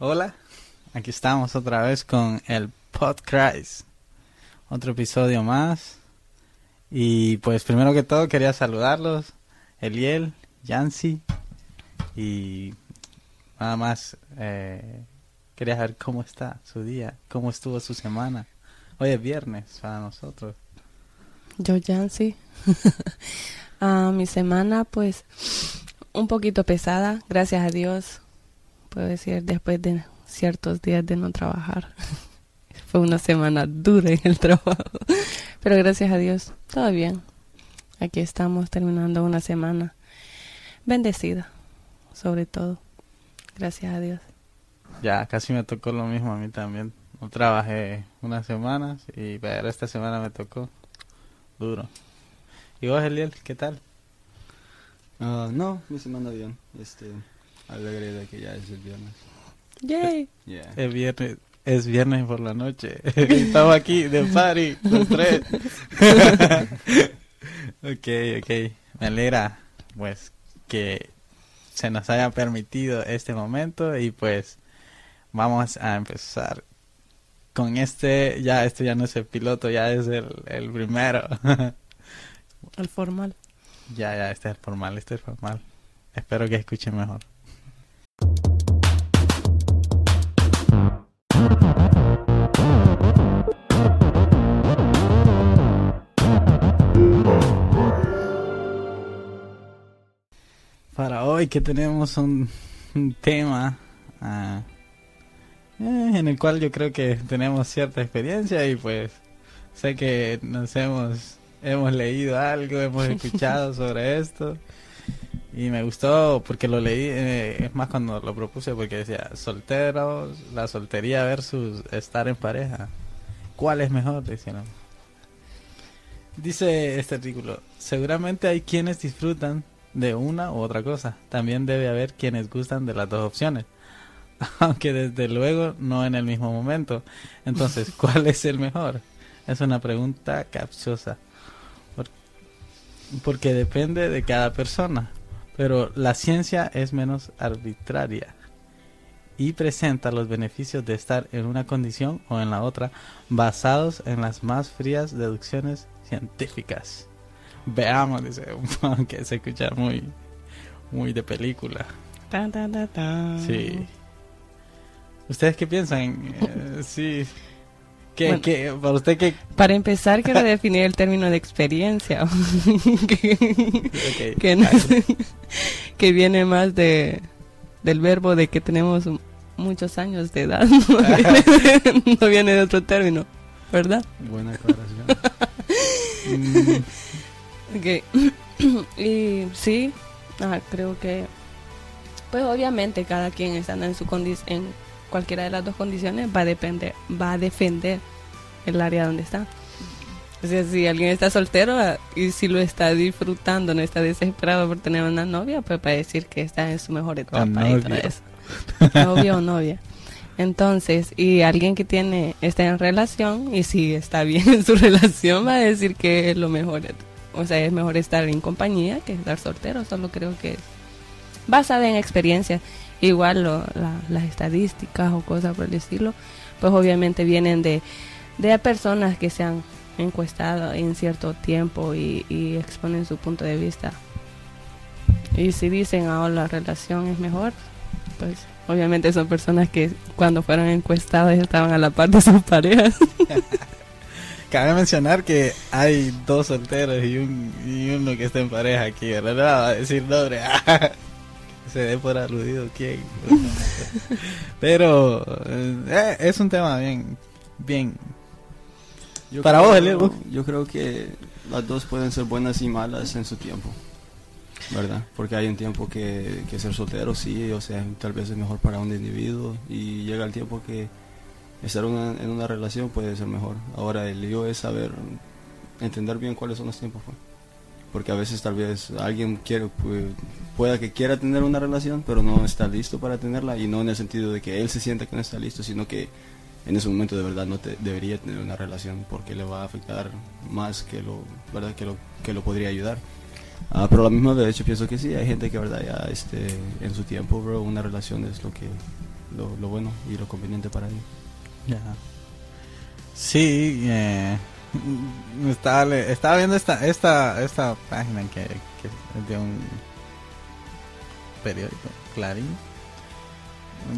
Hola, aquí estamos otra vez con el Podcast. Otro episodio más. Y pues primero que todo quería saludarlos, Eliel, Yancy. Y nada más eh, quería saber cómo está su día, cómo estuvo su semana. Hoy es viernes para nosotros. Yo, Yancy. Ah, mi semana, pues, un poquito pesada, gracias a Dios. Puedo decir, después de ciertos días de no trabajar. Fue una semana dura en el trabajo. Pero gracias a Dios, todo bien. Aquí estamos terminando una semana bendecida, sobre todo. Gracias a Dios. Ya, casi me tocó lo mismo a mí también. No trabajé unas semanas y pero esta semana me tocó duro. ¿Y vos, Eliel, qué tal? Ah, no, mi semana bien. Este, alegre de que ya es el viernes. Yay. Yeah. Es viernes, es viernes por la noche. Estamos aquí de party, los tres. ok, ok. Me alegra, pues, que se nos haya permitido este momento y pues vamos a empezar con este, ya, este ya no es el piloto, ya es el, el primero. El formal. ya, ya, este es formal, este es formal. Espero que escuchen mejor. Para hoy que tenemos un, un tema ah, eh, en el cual yo creo que tenemos cierta experiencia y pues sé que nos hemos hemos leído algo, hemos escuchado sobre esto y me gustó porque lo leí, eh, es más cuando lo propuse porque decía solteros, la soltería versus estar en pareja. ¿Cuál es mejor? Dice este artículo, seguramente hay quienes disfrutan de una u otra cosa. También debe haber quienes gustan de las dos opciones. Aunque desde luego no en el mismo momento. Entonces, ¿cuál es el mejor? Es una pregunta capciosa. Por- Porque depende de cada persona. Pero la ciencia es menos arbitraria. Y presenta los beneficios de estar en una condición o en la otra basados en las más frías deducciones científicas. Veamos, dice, aunque se escucha muy, muy de película. Tan, tan, tan. Sí. ¿Ustedes qué piensan? Eh, sí. ¿Qué, Bueno. qué- para usted qué? Para empezar, quiero definir el término de experiencia. que, Ok. que no- que viene más de del verbo de que tenemos muchos años de edad. No viene, no viene de otro término, ¿verdad? Buena aclaración. Ok. y sí, ah, creo que, pues obviamente cada quien estando en su condi- en cualquiera de las dos condiciones va a depender, va a defender el área donde está. O sea, si alguien está soltero ah, y si lo está disfrutando, no está desesperado por tener una novia, pues va a decir que está en su mejor etapa y novio. eso. Novio o novia. Entonces, y alguien que tiene está en relación y si está bien en su relación va a decir que es lo mejor. O sea, es mejor estar en compañía que estar soltero. Solo creo que es basada en experiencia. Igual lo- la- las estadísticas o cosas por el estilo, pues obviamente vienen de, de personas que se han encuestado en cierto tiempo y, y exponen su punto de vista. Y si dicen ahora la relación es mejor, pues obviamente son personas que cuando fueron encuestadas estaban a la par de sus parejas. Cabe mencionar que hay dos solteros y, un, y uno que está en pareja aquí, ¿verdad? No a decir nombre. Se dé por aludido quién. Pero eh, es un tema bien, bien. Yo Para creo- vos, Eliel, Yo creo que las dos pueden ser buenas y malas en su tiempo. ¿Verdad? Porque hay un tiempo que, que ser soltero, sí, o sea, tal vez es mejor para un individuo y llega el tiempo que estar una- en una relación puede ser mejor. Ahora el lío es saber, entender bien cuáles son los tiempos. pues. Porque a veces tal vez alguien quiere, pues, pueda que quiera tener una relación, pero no está listo para tenerla y no en el sentido de que él se sienta que no está listo, sino que en ese momento de verdad no te, debería tener una relación porque le va a afectar más que lo, ¿verdad? Que lo, que lo podría ayudar. Ah, pero la misma vez yo pienso que sí, hay gente que verdad ya este, en su tiempo, bro, una relación es lo que lo, lo bueno y lo conveniente para ellos. Ya. Sí, eh, estaba, le- estaba viendo esta, esta, esta página que, que es de un periódico, Clarín.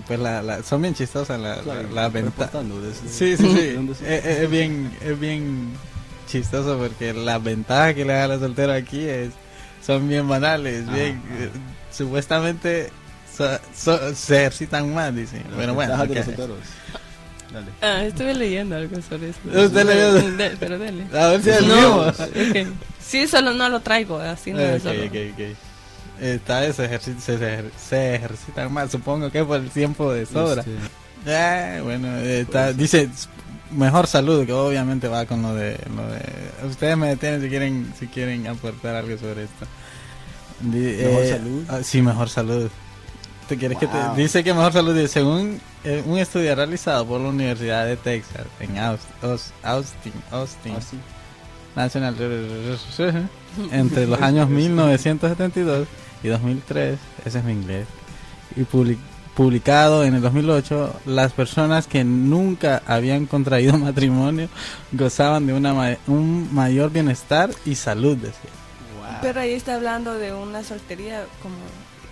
Pues la, la- son bien chistosas la, la, la venta- Sí, sí, sí. ¿De dónde es, bien, es bien chistoso porque la ventaja que le da a los solteros aquí es son bien banales, Ajá, bien ajá. eh, supuestamente so- so- se ejercitan más, dicen. Las Bueno, bueno. ventajas de ok. los solteros. Dale. Ah, estuve leyendo algo sobre eso. ¿Usted leyó? De- pero dele. A ver si es el No, mismo. ok. Sí, solo no lo traigo, así no es Ok, solo. ok, ok. Está eso, ejerci- se, se ejer- se ejercitan más, supongo que por el tiempo de sobra. Bueno, eh, está- Pues- dice mejor salud, que obviamente va con lo de, lo de... Ustedes me detienen si quieren, si quieren aportar algo sobre esto. Di- ¿Mejor salud? ah, sí, mejor salud. ¿Te quieres que te, dice que mejor salud, dice, según eh, un estudio realizado por la Universidad de Texas en Aus- Aus- Austin, Austin. National entre los años 1972 y 2003, ese es mi inglés, y publi- publicado en el 2008, las personas que nunca habían contraído matrimonio gozaban de una ma- un mayor bienestar y salud, decía. Pero ahí está hablando de una soltería como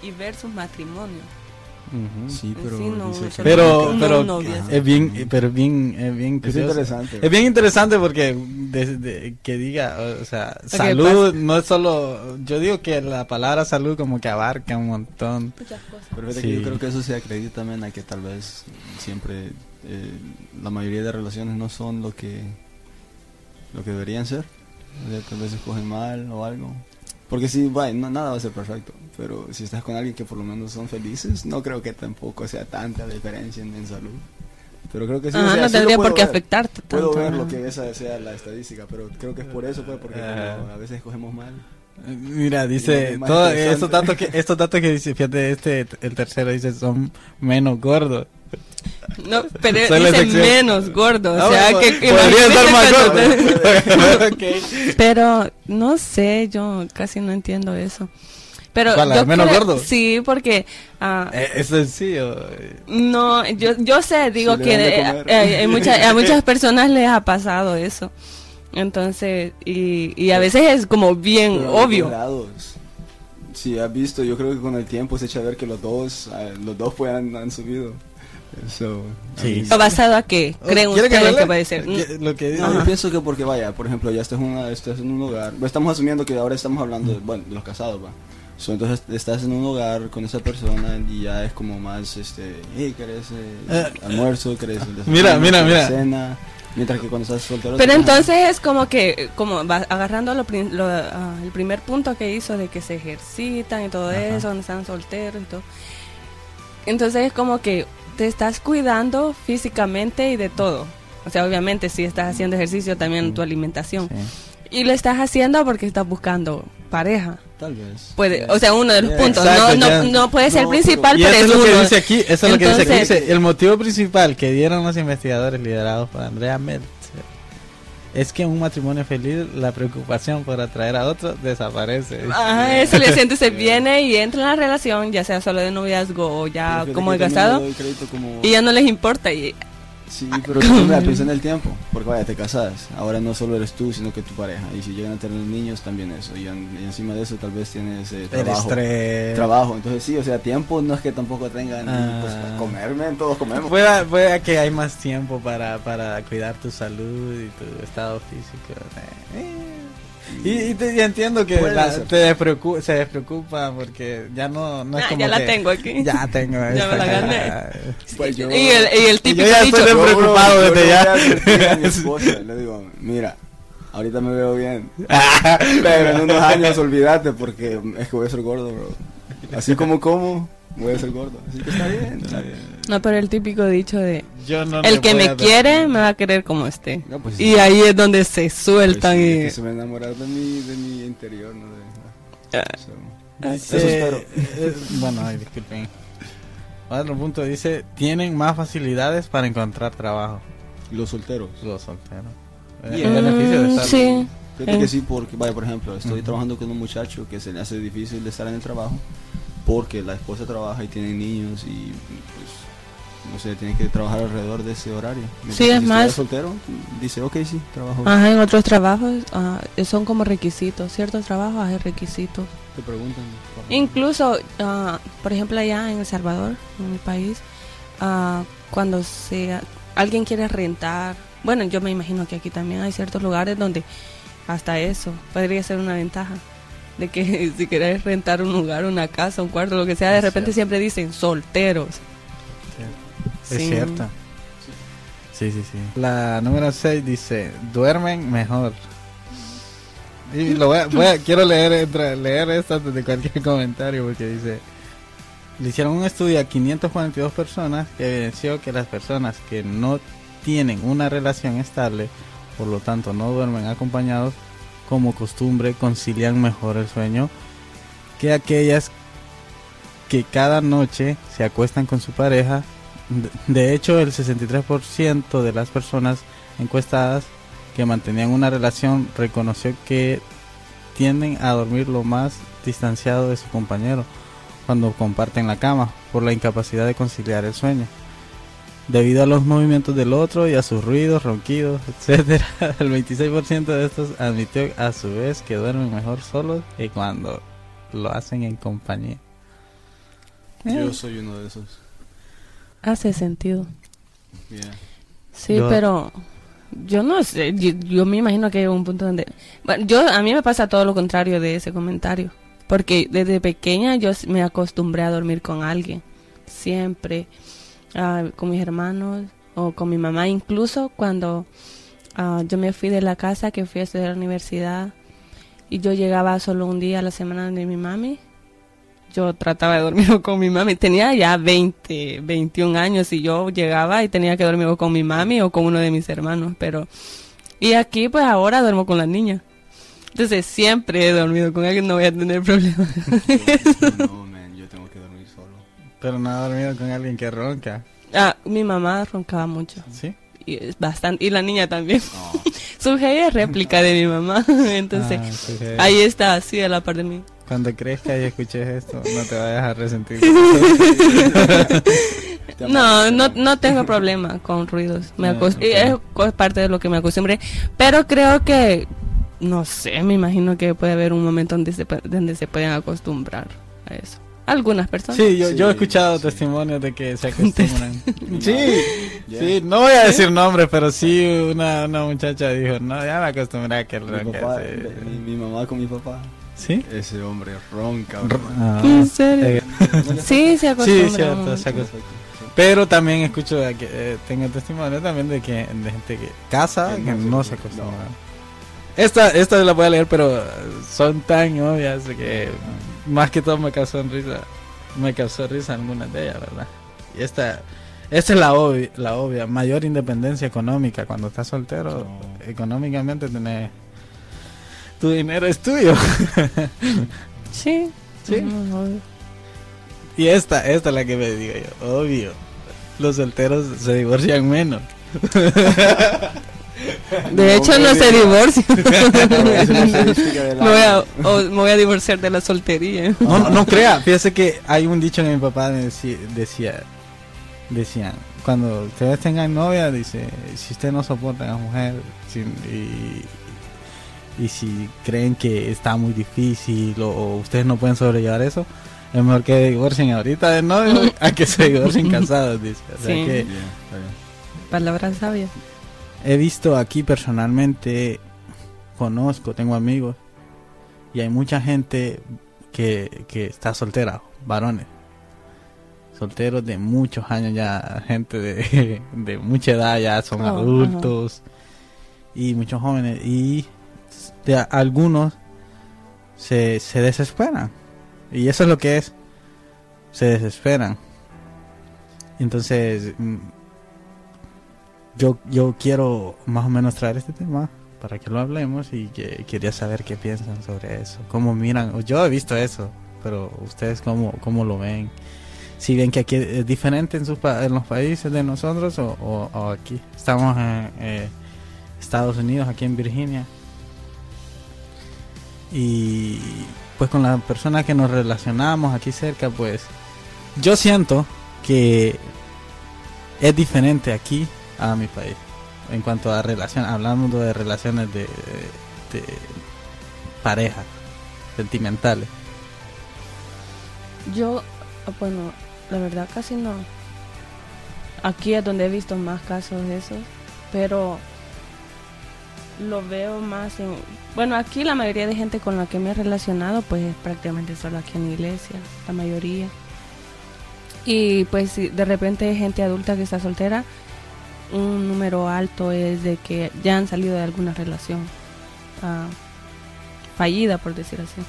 y versus matrimonio. Ujú. Sí, pero Sí, no, dice Pero, pero es bien, pero es bien, es bien Es interesante. Es bien interesante porque desde que diga, o sea, Ok, salud no es solo, yo digo que la palabra salud como que abarca un montón. Muchas cosas. Pero fíjate Sí. que yo creo que eso se acredita también a que tal vez siempre eh, la mayoría de relaciones no son lo que lo que deberían ser. O sea, tal vez escogen mal o algo. Porque sí, vaya, no, nada va a ser perfecto. Pero si estás con alguien que por lo menos son felices, no creo que tampoco sea tanta diferencia en, en salud. Pero creo que sí. o Ajá, sea, no tendría por qué ver. afectarte tanto. Puedo ver lo que esa sea la estadística, pero creo que es por eso, pues, porque a veces escogemos mal. Mira, dice, estos datos que, estos datos que dice, fíjate, este, el tercero dice, son menos gordos. No, pero Soy la dice sección. menos gordo. O Ah, sea, bueno, que, que podría estar más gordo. Pero no sé, yo casi no entiendo eso. Pero ¿Cuál, yo menos creo- gordo? Sí, porque ah, Eh, es sencillo. eh. no, yo yo sé, digo que eh, eh, muchas a muchas personas les ha pasado eso. Entonces, y, y a veces es como bien Pero obvio. lados. Sí, has visto, yo creo que con el tiempo se echa a ver que los dos, eh, los dos pues han, han subido. So, Sí. ¿Basado a qué? ¿Creen ¿Quiere ustedes que puede ser? ¿Qué- Lo que yo pienso que porque vaya, por ejemplo, ya estás en, una, estás en un hogar, estamos asumiendo que ahora estamos hablando de, bueno, de los casados, va. So, entonces estás en un hogar con esa persona y ya es como más, este, hey, ¿querés eh, Eh, almuerzo? ¿Querés desayuno? mira, mira, ¿Querés mira. cena? Mientras que cuando estás soltero... Pero entonces es como que, eh, como va agarrando lo, prin- lo, ah, el primer punto que hizo de que se ejercitan y todo Ajá. eso, donde están solteros y todo. Entonces es como que te estás cuidando físicamente y de todo. O sea, obviamente si estás haciendo ejercicio también tu alimentación. Sí. Y lo estás haciendo porque estás buscando pareja. Tal vez. Puede, o sea, uno de los puntos. Exacto, no, no, no puede ser No, principal, Y pero, eso es lo que dice aquí, eso es lo que dice aquí. Dice, el motivo principal que dieron los investigadores liderados por Andrea Meltzer es que en un matrimonio feliz la preocupación por atraer a otro desaparece. Ajá, eso le siente, se viene y entra en la relación, ya sea solo de noviazgo o ya como que de yo también casado, le doy crédito como- y ya no les importa. Y, Sí, pero tú mira, piensa en el tiempo, porque vaya, te casas, ahora no solo eres tú, sino que tu pareja, y si llegan a tener niños también eso, y, en- y encima de eso tal vez tienes eh, el trabajo. estrés. Trabajo, entonces sí, o sea, tiempo no es que tampoco tengan, pues Ah. para comerme, todos comemos. Pueda, pueda que hay más tiempo para, para cuidar tu salud y tu estado físico. eh. Y, y te- y entiendo que la- te despreocu- se despreocupa porque ya no, no es Ah, como ya la que- tengo aquí. Ya tengo Ya me la gané. Pues yo- y, el, y el Y típico yo ya dicho, estoy Yo, bro, preocupado yo desde ya. voy a advertir a mi esposa, le digo, mira, ahorita me veo bien, pero en unos años olvídate porque es que voy a ser gordo, bro. Así como como, voy a ser gordo. Así que está bien, está bien. no, pero el típico dicho de, Yo no el que me quiere me va a querer como esté. No, pues, Y ahí es donde se Pues sueltan sí, y... que se me enamorar de mi, de mi interior, ¿no? De, Ah. so, Dice- Eso espero. eh, bueno, ay, disculpen. Otro punto dice, tienen más facilidades para encontrar trabajo los solteros. los solteros. Eh, Bien. el beneficio de Mm, estar- sí. Fíjate Eh. que sí, porque, vaya, por ejemplo, estoy trabajando con un muchacho que se le hace difícil de estar en el trabajo porque la esposa trabaja y tiene niños y pues O sea, tiene que trabajar alrededor de ese horario. Mientras Sí, es si más- soltero, dice, ok, sí, trabajo. Ajá, en otros trabajos ah, son como requisitos. Ciertos trabajos hay requisitos. Te preguntan. Incluso, ah, por ejemplo, allá en El Salvador, en mi país, ah, cuando sea, alguien quiere rentar, bueno, yo me imagino que aquí también hay ciertos lugares donde hasta eso podría ser una ventaja. De que si querés rentar un lugar, una casa, un cuarto, lo que sea, de Es repente cierto. siempre dicen solteros. Es Sí. cierto. Sí, sí, sí. La número 6 dice, duermen mejor. Y lo voy a, voy a- quiero leer, entre- leer esto antes de cualquier comentario porque dice, le hicieron un estudio a 542 personas que evidenció que las personas que no tienen una relación estable, por lo tanto no duermen acompañados, como costumbre concilian mejor el sueño que aquellas que cada noche se acuestan con su pareja de- hecho, el 63% de las personas encuestadas que mantenían una relación reconoció que tienden a dormir lo más distanciado de su compañero cuando comparten la cama por la incapacidad de conciliar el sueño. Debido a los movimientos del otro y a sus ruidos, ronquidos, etcétera, el 26% de estos admitió a su vez que duermen mejor solos que cuando lo hacen en compañía. Yo soy uno de esos. Hace sentido. Yeah. Sí, Yo- pero yo no sé, yo, yo me imagino que hay un punto donde... Bueno, yo, a mí me pasa todo lo contrario de ese comentario, porque desde pequeña yo me acostumbré a dormir con alguien, siempre, ah, con mis hermanos o con mi mamá, incluso cuando ah, yo me fui de la casa, que fui a estudiar la universidad, y yo llegaba solo un día a la semana de mi mami, yo trataba de dormir con mi mami. Tenía ya 20, 21 años y yo llegaba y tenía que dormir con mi mami o con uno de mis hermanos, pero... Y aquí pues ahora duermo con la niña. Entonces siempre he dormido con alguien, no voy a tener problemas. Solo. Pero no ha dormido con alguien que ronca. Ah, mi mamá roncaba mucho. ¿Sí? Y bastante, y la niña también. No. Su es réplica de mi mamá. Entonces, Ah, sí, sí. ahí está, así a la par de mí. Cuando crezca y escuches esto, no te vayas a resentir. No, no, no tengo problema con ruidos. Me Ah, acos- ok. y Es parte de lo que me acostumbré. Pero creo que, no sé, me imagino que puede haber un momento donde se, donde se pueden acostumbrar a eso. Algunas personas. Sí, yo, yo he escuchado sí. testimonios de que se acostumbran. sí, Yeah. sí, no voy a decir nombres, pero sí una, una muchacha dijo, no, ya me acostumbré a que el Mi, ronque papá, se- mi, mi mamá con mi papá. ¿Sí? Ese hombre ronca. R- ah. ¿En serio? Eh, Sí, se acostumbran. Sí, cierto, se. Pero también escucho de que eh, tengo testimonio también de que de gente que casa Que que no se no se acostumbra. acostumbra. Esta, esta la voy a leer, pero eh, son tan obvias que más que todo me causó risa. Me causó risa algunas de ellas, ¿verdad? Y esta, esta es la obvia, la obvia, mayor independencia económica. Cuando estás soltero, No. económicamente tenés tu dinero es tuyo. Sí. Sí. Y esta, esta es la que me digo yo, obvio. Los solteros se divorcian menos. De hecho, no se del me, voy a, año. o me voy a divorciar de la soltería. No, no, no crea, fíjese que hay un dicho que mi papá me decía, decía, decían, cuando ustedes tengan novia, dice, si usted no soporta a la mujer y, y si creen que está muy difícil o, o ustedes no pueden sobrellevar eso, es mejor que divorcien ahorita de novio a que se divorcien casados, dice. O sea Sí. que Yeah, está bien. Palabras sabias. He visto aquí personalmente, conozco, tengo amigos, y hay mucha gente que, que está soltera, varones. Solteros de muchos años ya, gente de, de mucha edad ya son Oh, adultos y muchos jóvenes. Y de algunos se, se desesperan. Y eso es lo que es. Se desesperan. Entonces, mm, yo, yo quiero más o menos traer este tema para que lo hablemos y que quería saber qué piensan sobre eso, cómo miran, yo he visto eso, pero ustedes cómo, cómo lo ven, si ven que aquí es diferente en, sus en los países de nosotros o, o- o aquí, estamos en eh, Estados Unidos, aquí en Virginia, y pues con las personas que nos relacionamos aquí cerca, pues yo siento que es diferente aquí a mi país. En cuanto a relación, hablando de relaciones de, de pareja, sentimentales. Yo, bueno, la verdad casi no. Aquí es donde he visto más casos de esos, pero lo veo más en... Bueno, aquí la mayoría de gente con la que me he relacionado, pues es prácticamente solo aquí en iglesia, la mayoría. Y pues si de repente hay gente adulta que está soltera, un número alto es de que ya han salido de alguna relación ah, fallida, por decir así.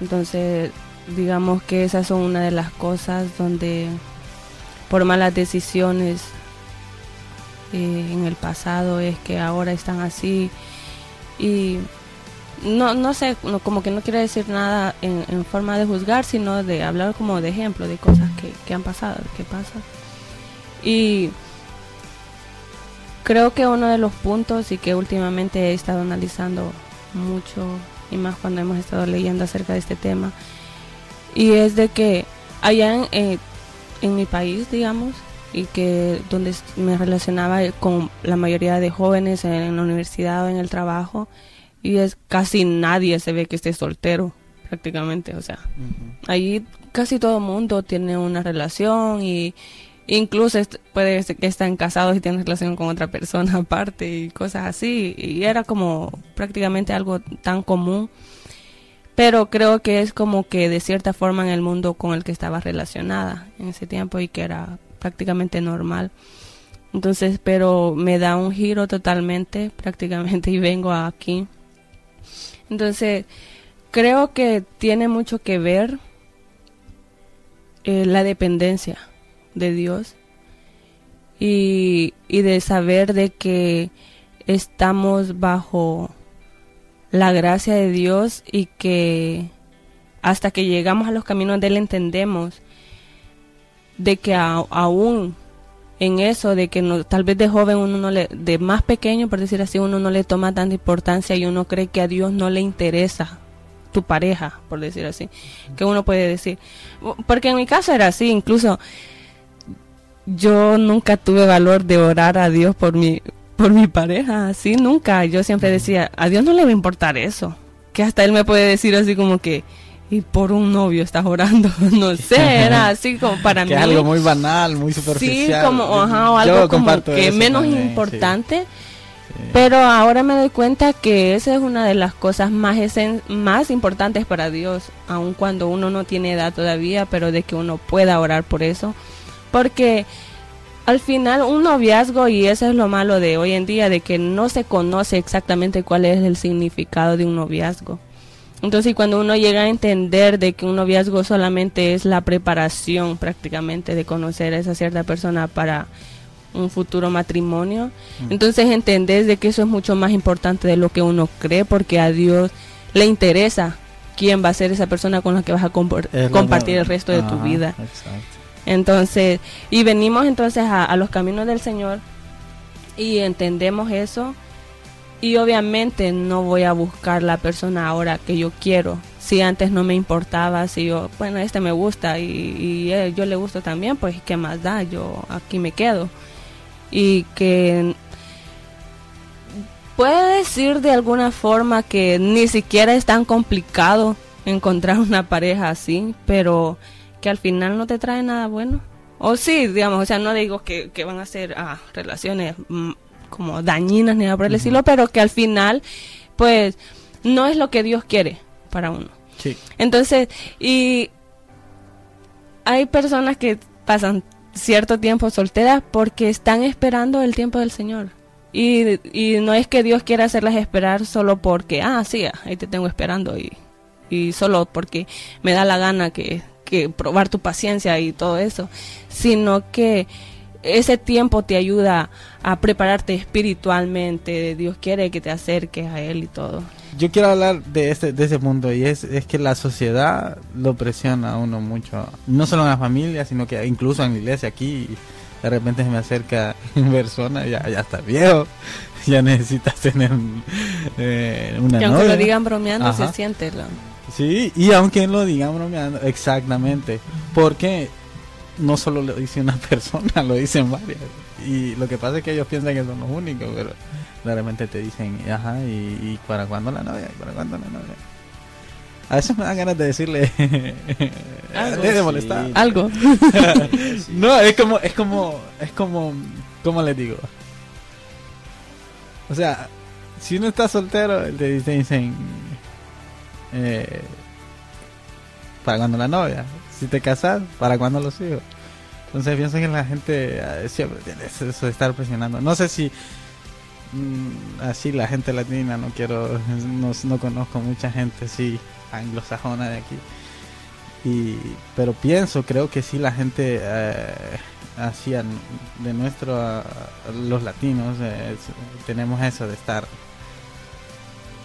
Entonces, digamos que esas son una de las cosas donde por malas decisiones eh, en el pasado es que ahora están así y no, no sé, como que no quiero decir nada en, forma de juzgar, sino de hablar como de ejemplo de cosas que, que han pasado, que pasan. Y creo que uno de los puntos y que últimamente he estado analizando mucho y más cuando hemos estado leyendo acerca de este tema y es de que allá en, eh, en mi país digamos y que donde me relacionaba con la mayoría de jóvenes en la universidad o en el trabajo y es casi nadie se ve que esté soltero prácticamente o sea ahí casi todo el mundo tiene una relación y incluso puede ser que están casados y tienen relación con otra persona aparte y cosas así y era como prácticamente algo tan común pero creo que es como que de cierta forma en el mundo con el que estaba relacionada en ese tiempo y que era prácticamente normal. Entonces, pero me da un giro totalmente prácticamente y vengo aquí. Entonces, creo que tiene mucho que ver eh, la dependencia de Dios y, y de saber de que estamos bajo la gracia de Dios y que hasta que llegamos a los caminos de Él entendemos de que aún en eso, de que no, tal vez de joven uno no le, de más pequeño, por decir así, uno no le toma tanta importancia y uno cree que a Dios no le interesa tu pareja, por decir así, que uno puede decir. Porque en mi caso era así, incluso yo nunca tuve valor de orar a Dios por mi, por mi pareja, así nunca. Yo siempre decía, a Dios no le va a importar eso. Que hasta él me puede decir así como que, y por un novio estás orando, no sé, era así como para que mí. algo muy banal, muy superficial. Sí, como, ajá, o algo como que menos importante. Pero ahora me doy cuenta que esa es una de las cosas más, más importantes para Dios, aun cuando uno no tiene edad todavía, pero de que uno pueda orar por eso. Porque al final un noviazgo, y eso es lo malo de hoy en día, de que no se conoce exactamente cuál es el significado de un noviazgo. Entonces, cuando uno llega a entender de que un noviazgo solamente es la preparación prácticamente de conocer a esa cierta persona para un futuro matrimonio, mm. entonces entendés de que eso es mucho más importante de lo que uno cree, porque a Dios le interesa quién va a ser esa persona con la que vas a compartir el resto de tu vida. Exacto. Entonces, y venimos entonces a, los caminos del Señor y entendemos eso. Y obviamente no voy a buscar la persona ahora que yo quiero. Si antes no me importaba, si yo, bueno, este me gusta y, y yo le gusto también, pues qué más da, yo aquí me quedo. Y que puede decir de alguna forma que ni siquiera es tan complicado encontrar una pareja así, pero que al final no te trae nada bueno. O sí, digamos, o sea, no digo que, van a ser ah, relaciones mm, como dañinas ni nada por el estilo, pero que al final, pues, no es lo que Dios quiere para uno. Sí. Entonces, y hay personas que pasan cierto tiempo solteras porque están esperando el tiempo del Señor. Y, y no es que Dios quiera hacerlas esperar solo porque, ah, sí, ahí te tengo esperando y, y solo porque me da la gana que que probar tu paciencia y todo eso, sino que ese tiempo te ayuda a prepararte espiritualmente. Dios quiere que te acerques a Él y todo. Yo quiero hablar de ese, de ese punto y es, es que la sociedad lo presiona a uno mucho, no solo en la familia, sino que incluso en la iglesia aquí. De repente se me acerca una persona, ya, ya está viejo, ya necesitas tener eh, una que aunque lo digan bromeando, se siente. Sí, y aunque lo digan bromeando, exactamente. Porque no solo lo dice una persona, lo dicen varias. Y lo que pasa es que ellos piensan que son los únicos, pero claramente te dicen, ajá, y, y para cuándo la novia, y para cuándo la novia. A veces me dan ganas de decirle, Algo. de molestar. Sí. Algo. No, es como, es como, es como, ¿cómo les digo? O sea, si uno está soltero, te dicen eh, ¿para cuándo la novia? Si te casas, ¿para cuándo los hijos? Entonces pienso que la gente eh, siempre tiene eso de estar presionando. No sé si mm, así la gente latina, no quiero, no, no conozco mucha gente así anglosajona de aquí. Y, pero pienso, creo que sí la gente eh, de nuestro, los latinos, eh, tenemos eso de estar.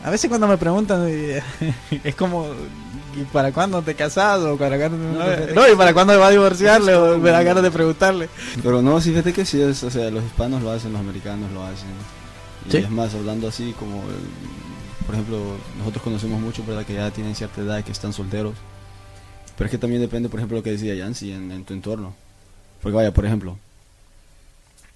A veces cuando me preguntan, eh, es como, ¿y para cuándo te casas? O para cuándo No, no, y para cuándo me va a divorciarle, o me da ganas de preguntarle. Pero no, sí, fíjate que sí es, o sea, los hispanos lo hacen, los americanos lo hacen. Y Sí. es más, hablando así como, el- por ejemplo, nosotros conocemos mucho, ¿verdad? Que ya tienen cierta edad y que están solteros. Pero es que también depende, por ejemplo, lo que decía Yancy en, en tu entorno. Porque vaya, por ejemplo,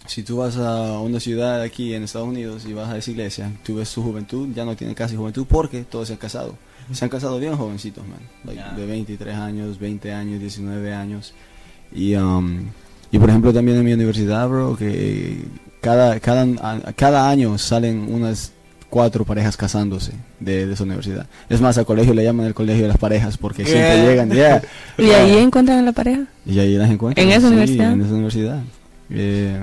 si tú vas a una ciudad aquí en Estados Unidos y vas a esa iglesia, tú ves su juventud, ya no tienen casi juventud porque todos se han casado. Se han casado bien jovencitos, man. Like. De 23 años, 20 años, 19 años. Y, um, y por ejemplo también en mi universidad, bro, que cada, cada, cada año salen unas cuatro parejas casándose de, de esa universidad. Es más, al colegio le llaman el colegio de las parejas porque siempre llegan, yeah. ¿Y ahí encuentran a la pareja? Y ahí las encuentran. ¿En esa sí, universidad? En esa universidad. Eh,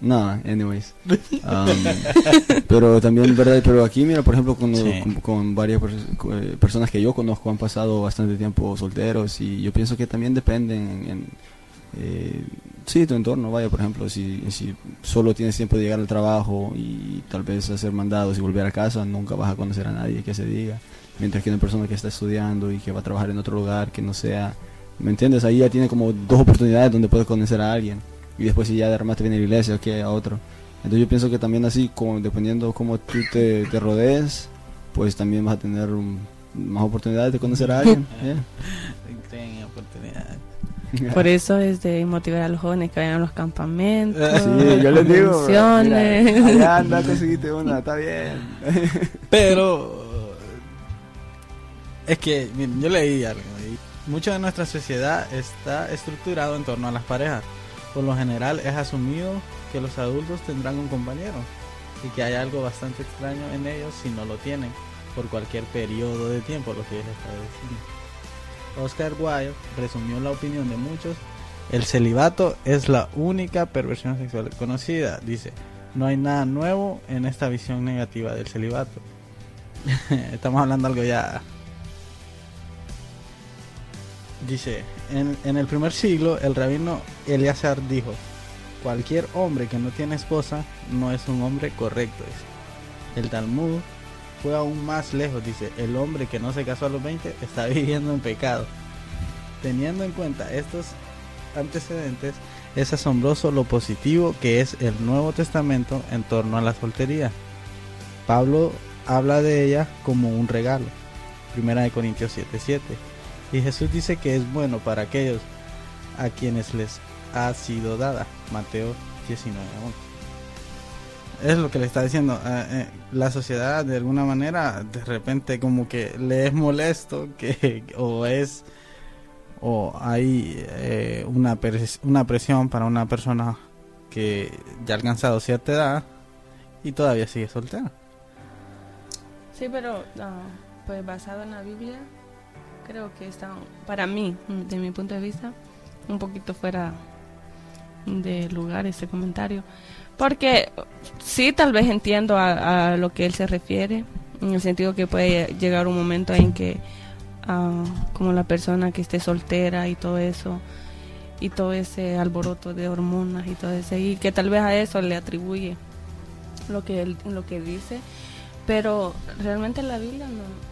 no, anyways. Um, pero también, ¿verdad? Pero aquí, mira, por ejemplo, con, Sí. con, con varias eh, personas que yo conozco han pasado bastante tiempo solteros y yo pienso que también dependen en, en, eh, sí, tu entorno, vaya, por ejemplo, si, si solo tienes tiempo de llegar al trabajo y tal vez hacer mandados y volver a casa, nunca vas a conocer a nadie que se diga. Mientras que una persona que está estudiando y que va a trabajar en otro lugar que no sea, ¿me entiendes? Ahí ya tiene como dos oportunidades donde puedes conocer a alguien y después si ya de remate viene a la iglesia, ok, a otro. Entonces yo pienso que también así, como dependiendo cómo tú te, te rodees, pues también vas a tener un- más oportunidades de conocer a alguien. yeah. Ten oportunidad. Por eso es de motivar a los jóvenes que vayan a los campamentos. Sí, yo les digo, bro, convenciones. mira, allá anda, conseguiste una, está bien. Pero es que miren, yo leí algo y mucho de nuestra sociedad está estructurado en torno a las parejas. Por lo general es asumido que los adultos tendrán un compañero y que hay algo bastante extraño en ellos si no lo tienen por cualquier periodo de tiempo, lo que les estaba diciendo. Oscar Wilde resumió la opinión de muchos. El celibato es la única perversión sexual conocida. Dice, no hay nada nuevo en esta visión negativa del celibato. Estamos hablando algo ya. Dice, en, el primer siglo el rabino Eleazar dijo, cualquier hombre que no tiene esposa no es un hombre correcto. dice. El Talmud fue aún más lejos, dice, el hombre que no se casó a los 20 está viviendo en pecado. Teniendo en cuenta estos antecedentes, es asombroso lo positivo que es el Nuevo Testamento en torno a la soltería. Pablo habla de ella como un regalo. Primera de Corintios 7:7. Y Jesús dice que es bueno para aquellos a quienes les ha sido dada. Mateo 19:11. Es lo que le está diciendo. eh, eh, la sociedad de alguna manera de repente como que le es molesto que o es o hay eh, una, una presión para una persona que ya ha alcanzado cierta edad y todavía sigue soltera. Sí, pero ah, pues basado en la Biblia, creo que está, para mí, mm, de mi punto de vista, un poquito fuera de lugar ese comentario. Porque sí, tal vez entiendo a, lo que él se refiere, en el sentido que puede llegar un momento en que, ah, como la persona que esté soltera y todo eso, y todo ese alboroto de hormonas y todo ese, y que tal vez a eso le atribuye lo que él, lo que dice, pero realmente la Biblia no.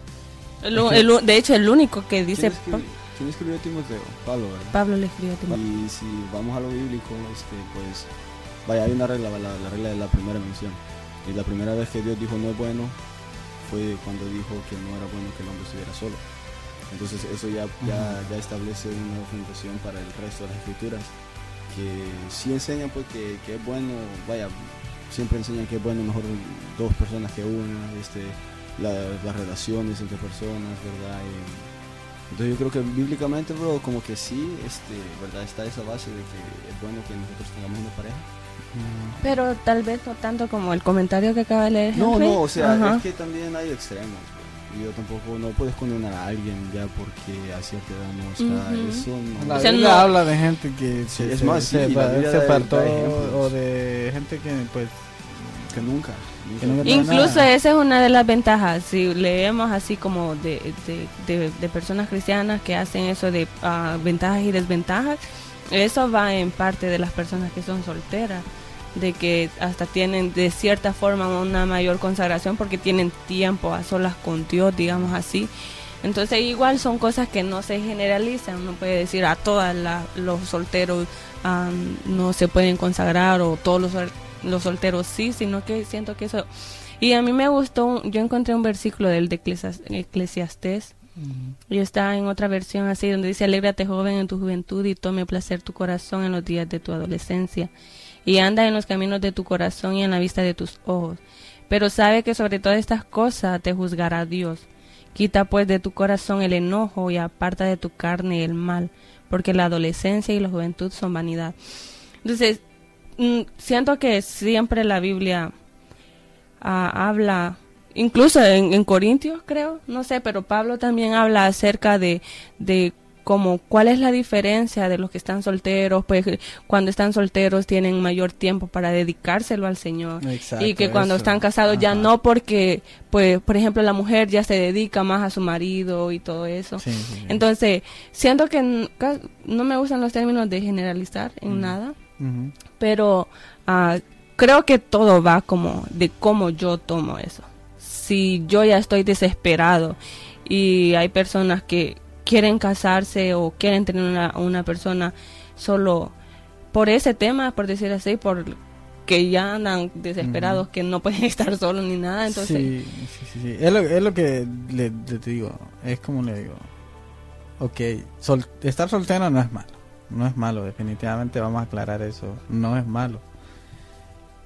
El el de hecho, el único que dice ¿Quién escribió, quién escribió Timoteo? Pablo, ¿verdad? Pablo le escribió a Timoteo. Y si vamos a lo bíblico, este, pues, vaya, hay una regla, la, la regla de la primera mención. Y la primera vez que Dios dijo no es bueno fue cuando dijo que no era bueno que el hombre estuviera solo. Entonces eso ya, ya, ya establece una fundación para el resto de las escrituras, que sí enseñan pues que, que es bueno, vaya, siempre enseñan que es bueno mejor dos personas que una, este, la- las relaciones entre personas, ¿verdad? Y- entonces yo creo que bíblicamente, bro, como que sí, este, ¿verdad? Está esa base de que es bueno que nosotros tengamos una pareja. Pero tal vez no tanto como el comentario que acaba de leer. No, Henry. no, o sea, Ajá. es que también hay extremos. bro. Y yo tampoco, no puedes condenar a alguien ya porque a cierta edad no está. Ujú. Eso no. La O sea, no- habla de gente que Sí, se, es se- más, se sí, se ejemplos. o de gente que pues que nunca. Incluso nada. esa es una de las ventajas. Si leemos así como de, de, de- de personas cristianas que hacen eso de ah, ventajas y desventajas, eso va en parte de las personas que son solteras, de que hasta tienen de cierta forma una mayor consagración porque tienen tiempo a solas con Dios, digamos así. Entonces igual son cosas que no se generalizan, uno puede decir a todos los solteros ah, no se pueden consagrar o todos los, sol- los solteros sí, sino que siento que eso... Y a mí me gustó, un- yo encontré un versículo del de Eclesias- Eclesiastés y está en otra versión así donde dice, alégrate joven en tu juventud y tome placer tu corazón en los días de tu adolescencia y anda en los caminos de tu corazón y en la vista de tus ojos. Pero sabe que sobre todas estas cosas te juzgará Dios. Quita pues de tu corazón el enojo y aparta de tu carne el mal, porque la adolescencia y la juventud son vanidad. Entonces, siento que siempre la Biblia ah, habla, incluso en, en Corintios creo, no sé, pero Pablo también habla acerca de, de como cuál es la diferencia de los que están solteros, pues cuando están solteros tienen mayor tiempo para dedicárselo al Señor Exacto, y que cuando eso. están casados ya no porque, pues, por ejemplo, la mujer ya se dedica más a su marido y todo eso. Sí, sí, sí. Entonces, siento que no me gustan los términos de generalizar en nada, pero ah, creo que todo va como de cómo yo tomo eso. Si yo ya estoy desesperado y hay personas que quieren casarse o quieren tener una, una persona solo por ese tema, por decir así, por que ya andan desesperados, que no pueden estar solos ni nada, entonces sí, sí, sí, sí. Es, lo, es lo que le, le te digo, es como le digo, ok, sol- estar soltero no es malo, no es malo, definitivamente vamos a aclarar eso, no es malo.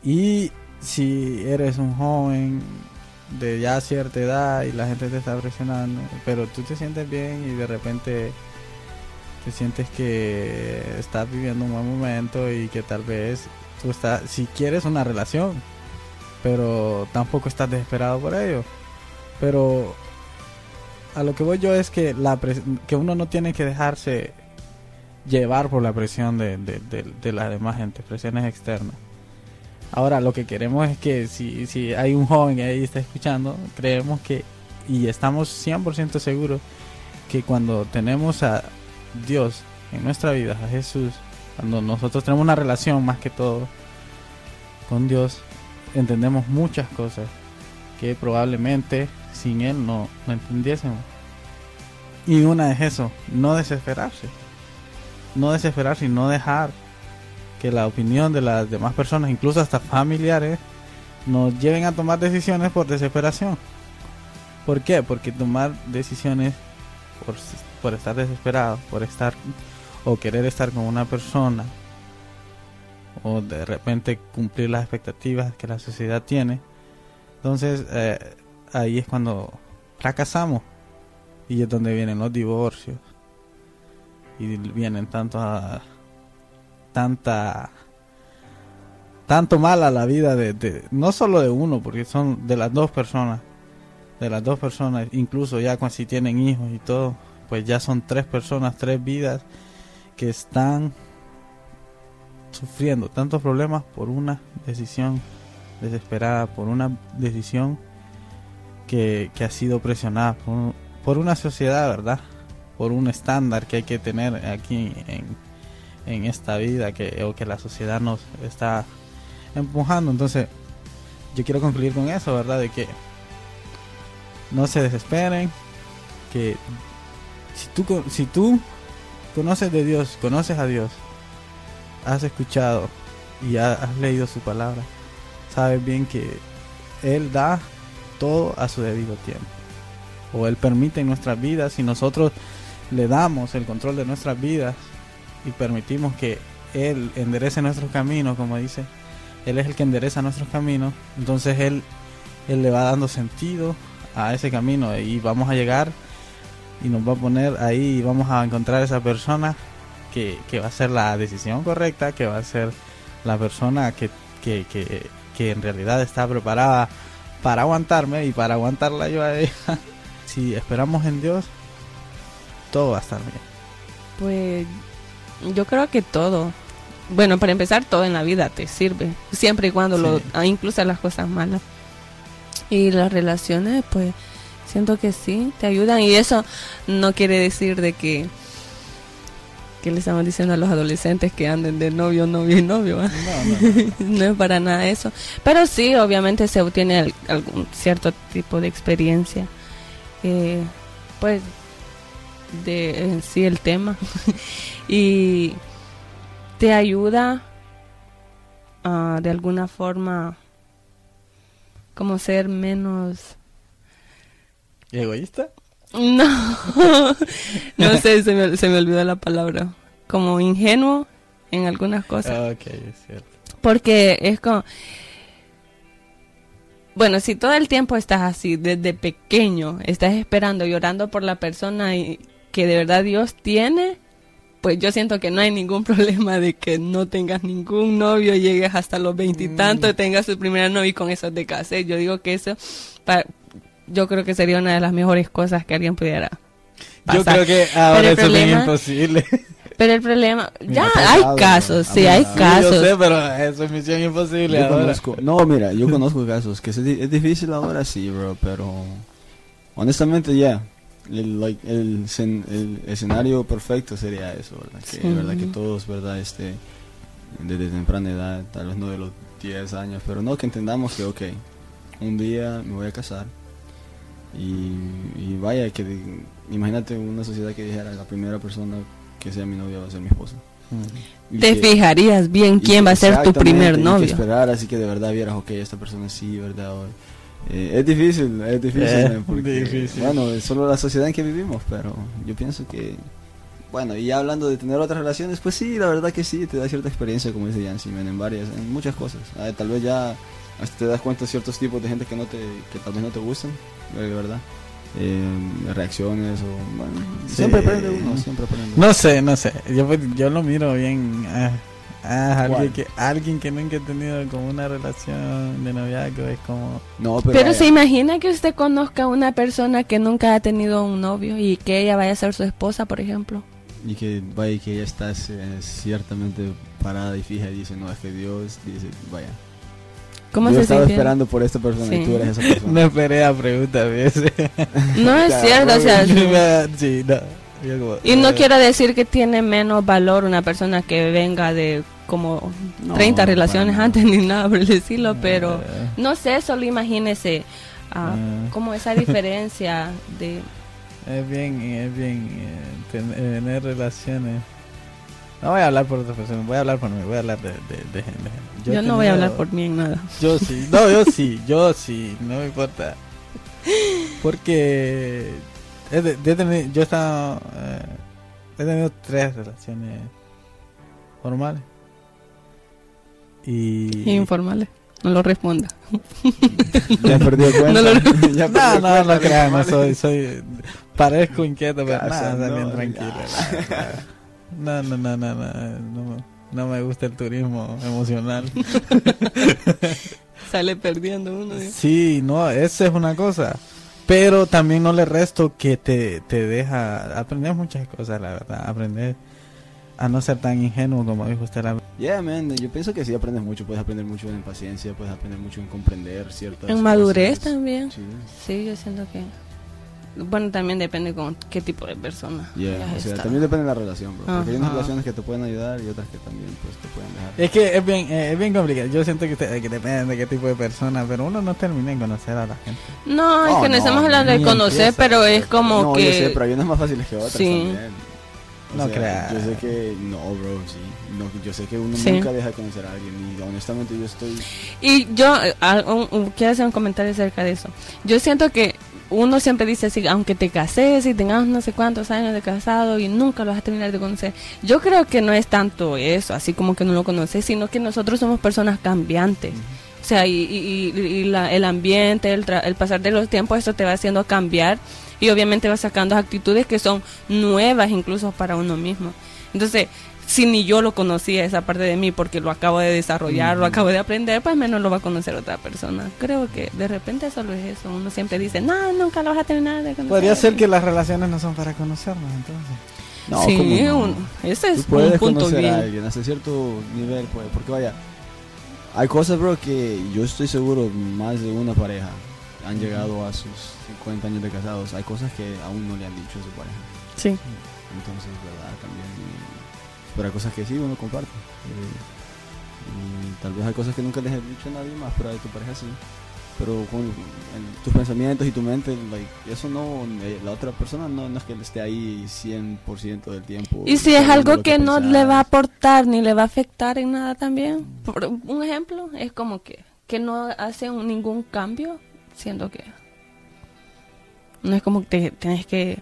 Y si eres un joven de ya cierta edad y la gente te está presionando, pero tú te sientes bien y de repente te sientes que estás viviendo un buen momento y que tal vez tú estás, si quieres una relación, pero tampoco estás desesperado por ello. Pero a lo que voy yo es que la que uno no tiene que dejarse llevar por la presión de, de, de, de la demás gente, presiones externas. Ahora lo que queremos es que si, si hay un joven que ahí está escuchando, creemos que y estamos 100% seguros que cuando tenemos a Dios en nuestra vida, a Jesús, cuando nosotros tenemos una relación más que todo con Dios, entendemos muchas cosas que probablemente sin Él no, no entendiésemos. Y una es eso, no desesperarse. No desesperarse y no dejar que la opinión de las demás personas, incluso hasta familiares, nos lleven a tomar decisiones por desesperación. ¿Por qué? Porque tomar decisiones por, por estar desesperado, por estar o querer estar con una persona o de repente cumplir las expectativas que la sociedad tiene. Entonces eh, ahí es cuando fracasamos y es donde vienen los divorcios y vienen tanto a, tanta tanto mal a la vida de, de no solo de uno porque son de las dos personas de las dos personas incluso ya cuando si tienen hijos y todo pues ya son tres personas tres vidas que están sufriendo tantos problemas por una decisión desesperada, por una decisión que, que ha sido presionada por, por, una sociedad, ¿verdad? Por un estándar que hay que tener aquí en, en esta vida que, o que la sociedad nos está empujando. Entonces, yo quiero concluir con eso, ¿verdad? De que no se desesperen, que si tú, si tú conoces de Dios, conoces a Dios, has escuchado y has leído su palabra, sabes bien que Él da todo a su debido tiempo. o Él permite en nuestras vidas, si nosotros le damos el control de nuestras vidas y permitimos que Él enderece nuestros caminos, como dice, Él es el que endereza nuestros caminos, entonces Él, Él le va dando sentido a ese camino y vamos a llegar y nos va a poner ahí y vamos a encontrar esa persona que, que va a ser la decisión correcta, que va a ser la persona que, que, que, que en realidad está preparada para aguantarme y para aguantarla yo a ella. si esperamos en Dios, todo va a estar bien. Pues yo creo que todo. Bueno, para empezar, todo en la vida te sirve. Siempre y cuando lo, Sí. ah, incluso las cosas malas. Y las relaciones, pues siento que sí, te ayudan. Y eso no quiere decir de que que le estamos diciendo a los adolescentes que anden de novio, novio y novio. No, no, no. no es para nada eso. Pero sí, obviamente se obtiene al- algún cierto tipo de experiencia. eh, pues de en sí el tema. y te ayuda a de alguna forma como ser menos ¿Egoísta? no no sé se me, se me olvidó la palabra como ingenuo en algunas cosas Ok, es cierto. porque es como... Bueno, si todo el tiempo estás así, desde pequeño, estás esperando, llorando por la persona y- que de verdad Dios tiene, pues yo siento que no hay ningún problema de que no tengas ningún novio, llegues hasta los veintitantos, Mm. tengas tu primer novio y con eso te cases. Yo digo que eso, pa- yo creo que sería una de las mejores cosas que alguien pudiera Yo pasar. creo que ahora eso es imposible. Pero el problema, ya ha hay casos, sí, ha hay casos. Yo sé, pero eso es misión imposible Yo ahora. conozco, no, mira, yo conozco casos que es difícil ahora sí, bro, pero honestamente ya, el, like, el, el escenario perfecto sería eso, ¿verdad? Que, Sí. ¿verdad? que todos, ¿verdad? Este, desde temprana edad, tal vez no de los 10 años, pero no, que entendamos que, ok, un día me voy a casar y, y vaya, que di- imagínate una sociedad que dijera, la primera persona que sea mi novia va a ser mi esposa. Te que- fijarías bien quién va a ser tu primer y que novio. esperar así que de verdad vieras, ok, esta persona sí, ¿verdad? O, eh, es difícil, es difícil. Eh, eh, porque, difícil. Bueno, es solo la sociedad en que vivimos, pero yo pienso que... Bueno, y hablando de tener otras relaciones, pues sí, la verdad que sí, te da cierta experiencia, como dice Yancy, en varias, en muchas cosas. Ah, tal vez ya hasta te das cuenta de ciertos tipos de gente que no te que tal vez no te gustan, eh, ¿verdad? Eh, reacciones o... Bueno, Sí. siempre aprende uno, siempre aprende. No sé, no sé. Yo, pues, yo lo miro bien. Ah, alguien, que, alguien que nunca ha tenido como una relación de noviazgo es como. No, pero, Pero se imagina que usted conozca a una persona que nunca ha tenido un novio y que ella vaya a ser su esposa, por ejemplo. Y que vaya que ella está eh, ciertamente parada y fija y dice, no, es que Dios dice, vaya. ¿Cómo yo se estaba siente? esperando por esta persona Sí. y tú eres esa persona. No esperé a preguntas de ese. No es cierto, o sea, sí, no. Yo y no eh, quiero decir que tiene menos valor una persona que venga de como No, 30 para relaciones antes ni nada por el estilo, pero eh, no sé, solo imagínese ah, Ah. como esa diferencia de... Es bien, es bien eh, ten- eh, tener relaciones. No voy a hablar por otra persona, voy a hablar por mí, voy a hablar de, de. Yo, he no voy a hablar por mí en nada. Yo sí, no, yo sí, yo sí, no me importa. Porque he de- he tenido- yo he estado, eh, he tenido tres relaciones formales. Y... Informales. No lo responda. Ya perdió cuenta. No lo- Ya No, perdió no, cuenta no de crean, no soy, soy, parezco inquieto, pero Casa, nada, está bien no, tranquilo. No, no, no, no, no, no, no me gusta el turismo emocional. Sale perdiendo uno. ¿sí? Sí, no, esa es una cosa. Pero también no le resto que te, te deja aprender muchas cosas, la verdad. Aprender a no ser tan ingenuo como dijo usted. La... Yeah, man, yo pienso que sí aprendes mucho. Puedes aprender mucho en paciencia, puedes aprender mucho en comprender ciertas En madurez cosas. también. Sí. Sí, yo siento que... Bueno, también depende con qué tipo de persona. Yeah, hayas o sea, estado. también depende de la relación, bro. Porque hay unas relaciones que te pueden ayudar y otras que también pues te pueden dejar. Es que es bien, eh, es bien complicado. Yo siento que, usted- que depende de qué tipo de persona, pero uno no termina de conocer a la gente. No, es No, que no, no, estamos hablando de conocer, empieza, pero es como no, que... yo sé, pero hay unas más fáciles que otras Sí. también. O No sea, creas. Yo sé que no, bro, sí. No, yo sé que uno Sí. nunca deja de conocer a alguien y honestamente yo estoy Y yo eh, un- un- quiero hacer un comentario acerca de eso. Yo siento que uno siempre dice así, aunque te cases y tengas no sé cuántos años de casado y nunca lo vas a terminar de conocer. Yo creo que no es tanto eso, así como que no lo conoces, sino que nosotros somos personas cambiantes. O sea, y, y- la- el ambiente, el, tra- el pasar de los tiempos, eso te va haciendo cambiar y obviamente va sacando actitudes que son nuevas incluso para uno mismo. Entonces, si ni yo lo conocía esa parte de mí porque lo acabo de desarrollar, lo acabo de aprender, pues menos lo va a conocer otra persona. Creo que de repente solo es eso. Uno siempre dice, no, nunca lo vas a terminar de conocer. Podría ser que las relaciones no son para conocernos, entonces. No, sí, ¿cómo no? un- ese es un punto conocer bien. a alguien hasta cierto nivel, pues, porque vaya, hay cosas, bro, que yo estoy seguro más de una pareja han llegado a sus 50 años de casados. Hay cosas que aún no le han dicho a su pareja. Sí. Entonces, verdad, también. Pero hay cosas que sí uno comparte. Y tal vez hay cosas que nunca les he dicho a nadie más, pero a tu pareja sí. Pero con en tus pensamientos y tu mente, like, eso no, eh, la otra persona no, no es que esté ahí 100% del tiempo. Y si es algo que no le va a aportar ni le va a afectar en nada también. Por un ejemplo, es como que, que no hace ningún cambio, siendo que no es como que te tienes que,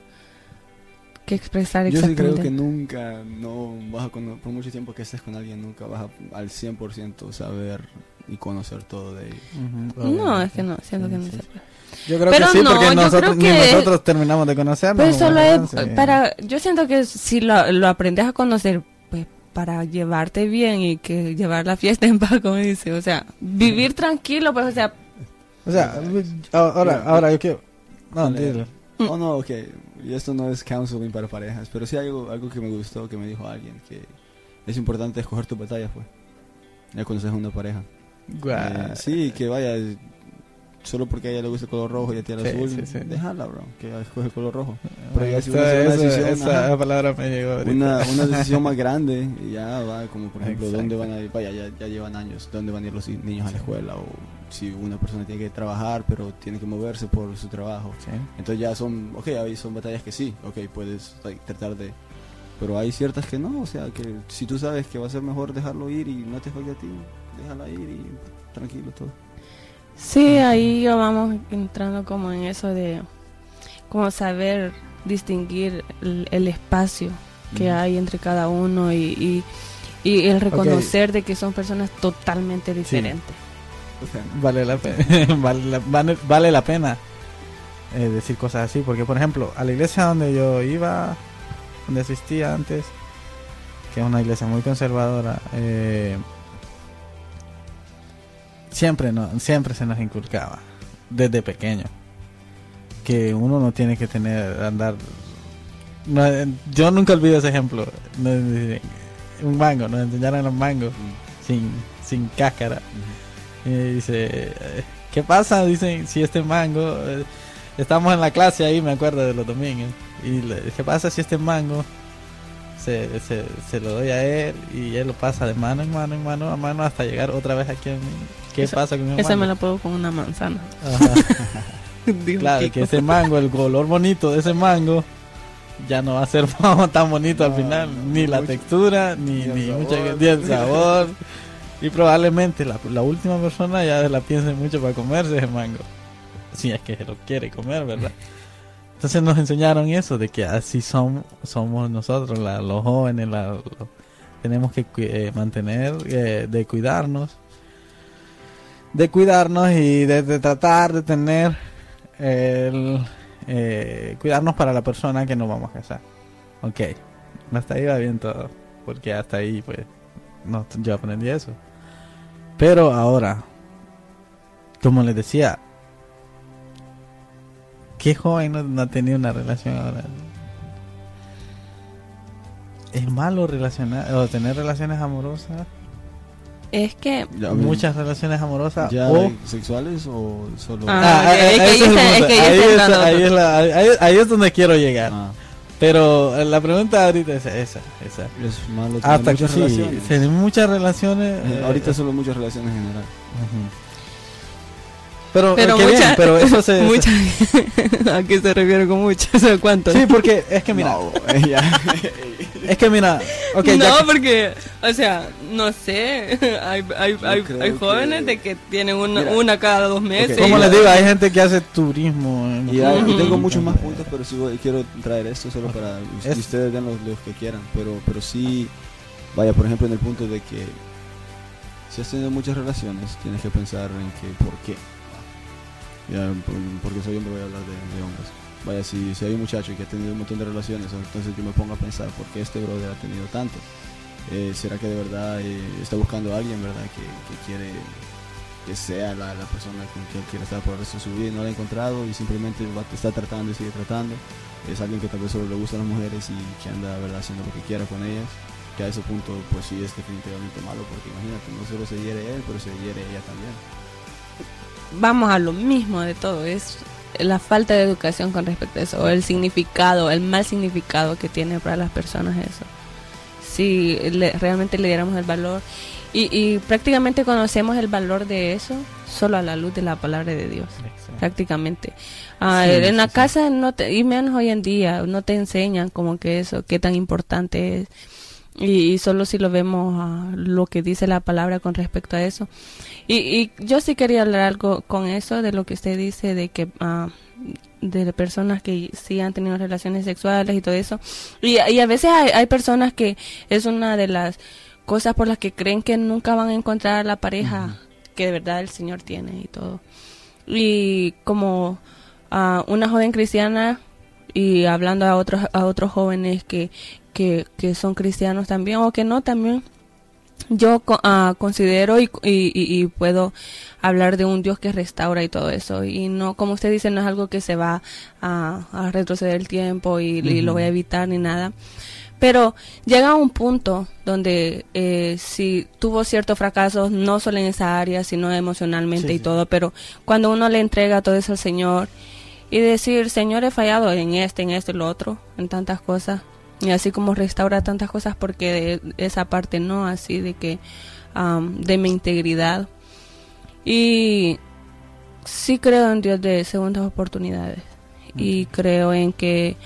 que expresar Yo sí exactamente. creo que nunca, no vas a por mucho tiempo que estés con alguien, nunca vas a al 100% saber y conocer todo de ellos. No, es que no, siento Sí, que no sí. se puede. Yo creo Pero que sí, no, porque yo nosotros, ni que- nosotros terminamos de conocernos. Pues solo es Sí. para, yo siento que si lo, lo aprendes a conocer, pues para llevarte bien y que llevar la fiesta en paz, como dice, o sea, vivir tranquilo, pues, o sea, O sea, ahora, ahora yo quiero... No, Vale. Oh, no, ok. Y esto no es counseling para parejas, pero sí algo, algo que me gustó, que me dijo alguien, que es importante escoger tus batallas, pues. Ya conoces a una pareja. Guau. Eh, sí, que vaya, solo porque a ella le gusta el color rojo y a ti el Sí, azul, sí, sí. déjala, bro, que escoge el color rojo. Pero ya si una decisión, esa ajá. palabra me llegó. Una, una decisión más grande, y ya va, como por ejemplo, Exacto. dónde van a ir, vaya, ya, ya llevan años, dónde van a ir los niños a la escuela, o si una persona tiene que trabajar, pero tiene que moverse por su trabajo. Sí. Entonces ya son, ok, ahí son batallas que sí, ok, puedes like, tratar de... Pero hay ciertas que no, o sea, que si tú sabes que va a ser mejor dejarlo ir y no te afecta a ti, déjala ir y tranquilo todo. sí, ahí ya vamos entrando como en eso de, como saber distinguir el, el espacio que hay entre cada uno y, y, y el reconocer de que son personas totalmente diferentes. Vale la pena, vale, la, vale, vale la pena eh, decir cosas así, porque por ejemplo, a la iglesia donde yo iba, donde asistía antes, que es una iglesia muy conservadora, eh, siempre no, siempre se nos inculcaba desde pequeño que uno no tiene que tener andar no, yo nunca olvido ese ejemplo un mango nos enseñaron los mangos sin sin cáscara y dice, ¿qué pasa? Dicen, si este mango, eh, estamos en la clase ahí, me acuerdo de los domingos, y le, ¿qué pasa si este mango se, se, se lo doy a él y él lo pasa de mano en mano, en mano a mano hasta llegar otra vez aquí a mí? ¿Qué Esa- pasa con mi Esa mango? me la puedo con una manzana. Ajá. Claro, Kiko. que ese mango, el color bonito de ese mango, ya no va a ser tan bonito al final, no, ni la mucho- textura, ni, ni el ni, sabor. mucha- ni el sabor. Y probablemente la, la última persona ya la piense mucho para comerse ese mango. Si es que se lo quiere comer, ¿verdad? Entonces nos enseñaron eso, de que así son, somos nosotros, la- los jóvenes, la- tenemos que eh, mantener, eh, de cuidarnos, de cuidarnos y de, de tratar de tener el eh, cuidarnos para la persona que nos vamos a casar. Ok, hasta ahí va bien todo, porque hasta ahí pues no, yo aprendí eso. Pero ahora, como les decía, ¿qué joven no, no ha tenido una relación ahora? ¿Es malo relacionar o tener relaciones amorosas? Es que... Ya, Muchas relaciones amorosas ¿Ya o sexuales o solo...? Ah, ahí es donde quiero llegar. Ah, Pero eh, la pregunta ahorita es esa, esa. es malo tener Hasta que muchas sí, relaciones. muchas relaciones. Eh, eh, Ahorita solo muchas relaciones en general. Pero, Pero qué bien, mucha- pero eso se... Mucha, ¿A qué se refiere con muchas? ¿A cuánto? Sí, porque es que mira, No, ella- es que mira, no, ya porque, o sea, no sé, hay, hay, hay, jóvenes que- de que tienen una, Mira. una cada dos meses. Ok. como les digo, hay gente que hace turismo. en- Y hay- y tengo muchos más puntos, pero sí voy- quiero traer esto solo para Es- y ustedes den los, los que quieran. Pero, pero sí, vaya, por ejemplo, en el punto de que si has tenido muchas relaciones, tienes que pensar en que por qué. Porque soy hombre, voy a hablar de, hombres. Vaya, si, si hay un muchacho que ha tenido un montón de relaciones, entonces yo me pongo a pensar por qué este brother ha tenido tanto. Eh, ¿Será que de verdad eh, está buscando a alguien, verdad, que, quiere que sea la, la persona con quien quiere estar por el resto de su vida y no la ha encontrado y simplemente va, está tratando y sigue tratando. Es alguien que tal vez solo le gustan las mujeres y que anda ¿verdad? haciendo lo que quiera con ellas. Que a ese punto pues sí es definitivamente malo porque imagínate, no solo se hiere él, pero se hiere ella también. Vamos a lo mismo de todo, es la falta de educación con respecto a eso, o el significado, el mal significado que tiene para las personas eso. Si le- realmente le diéramos el valor y, y prácticamente conocemos el valor de eso solo a la luz de la palabra de Dios. prácticamente. Ah, Sí, en la sí. casa, no te, y menos hoy en día, no te enseñan como que eso, qué tan importante es. Y, y solo si lo vemos a lo que dice la palabra con respecto a eso. Y, y yo sí quería hablar algo con eso, de lo que usted dice, de que ah, de personas que sí han tenido relaciones sexuales y todo eso. Y, y a veces hay, hay personas que es una de las cosas por las que creen que nunca van a encontrar a la pareja que de verdad el Señor tiene y todo y como a una joven cristiana y hablando a otros a otros jóvenes que, que, que son cristianos también o que no también yo ah, considero y, y, y- y puedo hablar de un Dios que restaura y todo eso. Y no como usted dice no es algo que se va a, a retroceder el tiempo y, y lo voy a evitar ni nada. Pero llega a un punto donde eh, si tuvo ciertos fracasos, no solo en esa área, sino emocionalmente Sí, y sí. todo, pero cuando uno le entrega todo eso al Señor y decir, Señor, he fallado en este, en este y lo otro, en tantas cosas, y así como restaura tantas cosas, porque de esa parte no, así de que, am, de mi integridad. Y sí creo en Dios de segundas oportunidades. Y creo en que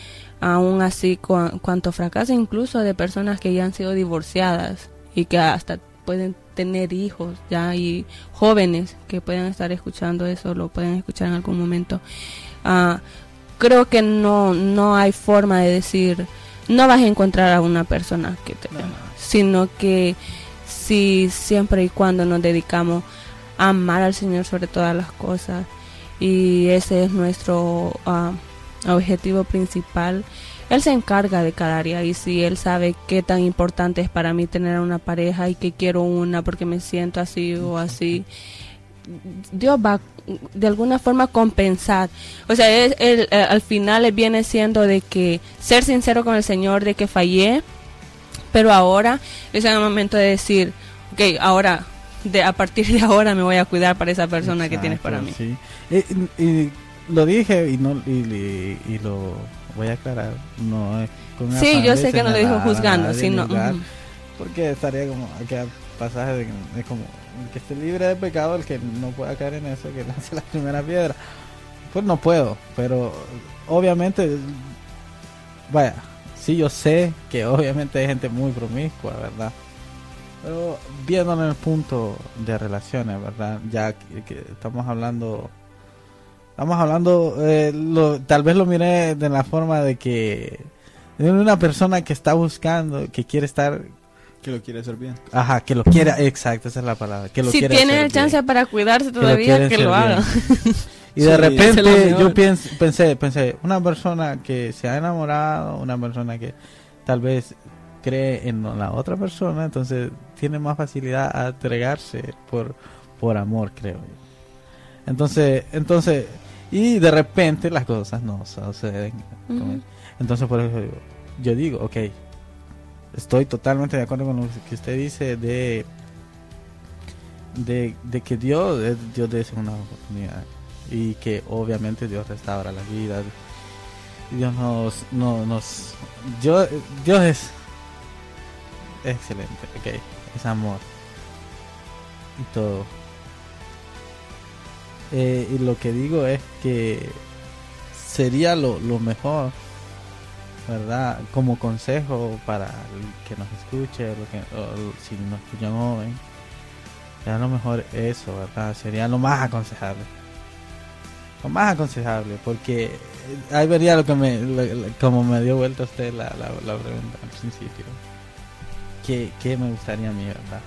aún así cua- cuanto fracaso incluso de personas que ya han sido divorciadas y que hasta pueden tener hijos ya y jóvenes que pueden estar escuchando eso lo pueden escuchar en algún momento Ah, creo que no no hay forma de decir no vas a encontrar a una persona que te no. sino que si siempre y cuando nos dedicamos a amar al Señor sobre todas las cosas y ese es nuestro ah, objetivo principal. Él se encarga de cada área y si él sabe qué tan importante es para mí tener una pareja y que quiero una porque me siento así o así, Dios va de alguna forma compensar. O sea, es, él, eh, al final viene siendo de que ser sincero con el Señor, de que fallé, pero ahora es el momento de decir, ok, ahora, de, a partir de ahora me voy a cuidar para esa persona que tienes para mí. Exacto, sí. Y, y lo dije y no y, y- lo voy a aclarar. No es con Sí, yo sé que no lo dijo juzgando, sino... ni juzgar, ujú. Porque estaría como aquel pasaje de es como el que esté libre de pecado, el que no pueda caer en eso, que lance la primera piedra. Pues no puedo, pero obviamente, vaya, sí yo sé que obviamente hay gente muy promiscua, ¿verdad? Pero viéndolo en el punto de relaciones, ¿verdad? Ya que, estamos hablando, estamos hablando, eh, tal vez lo miré de la forma de que de una persona que está buscando, que quiere estar Que lo quiere hacer bien. Ajá, que lo quiera, exacto, esa es la palabra. Que lo Si hacer el chance bien, para cuidarse todavía, que lo hagan. Y de repente yo pienso, pensé, pensé, una persona que se ha enamorado, una persona que tal vez cree en la otra persona, entonces tiene más facilidad a entregarse por, por amor, creo yo. Entonces, entonces, y de repente las cosas no suceden. Ujú. Entonces por eso yo, yo digo, ok, estoy totalmente de acuerdo con lo que usted dice de, de, que Dios es Dios de segunda oportunidad y que obviamente Dios restaura la vida. Dios nos, no, nos, yo, Dios es excelente, ok, es amor y todo. Eh, y lo que digo es que sería lo, lo mejor, ¿verdad? Como consejo para el que nos escuche, lo que, o si nos escuchan joven, sería lo mejor eso, ¿verdad? Sería lo más aconsejable. Lo más aconsejable, porque ahí vería lo que me, como me dio vuelta usted la, la, la pregunta al principio. ¿Qué, ¿Qué me gustaría a mí, verdad?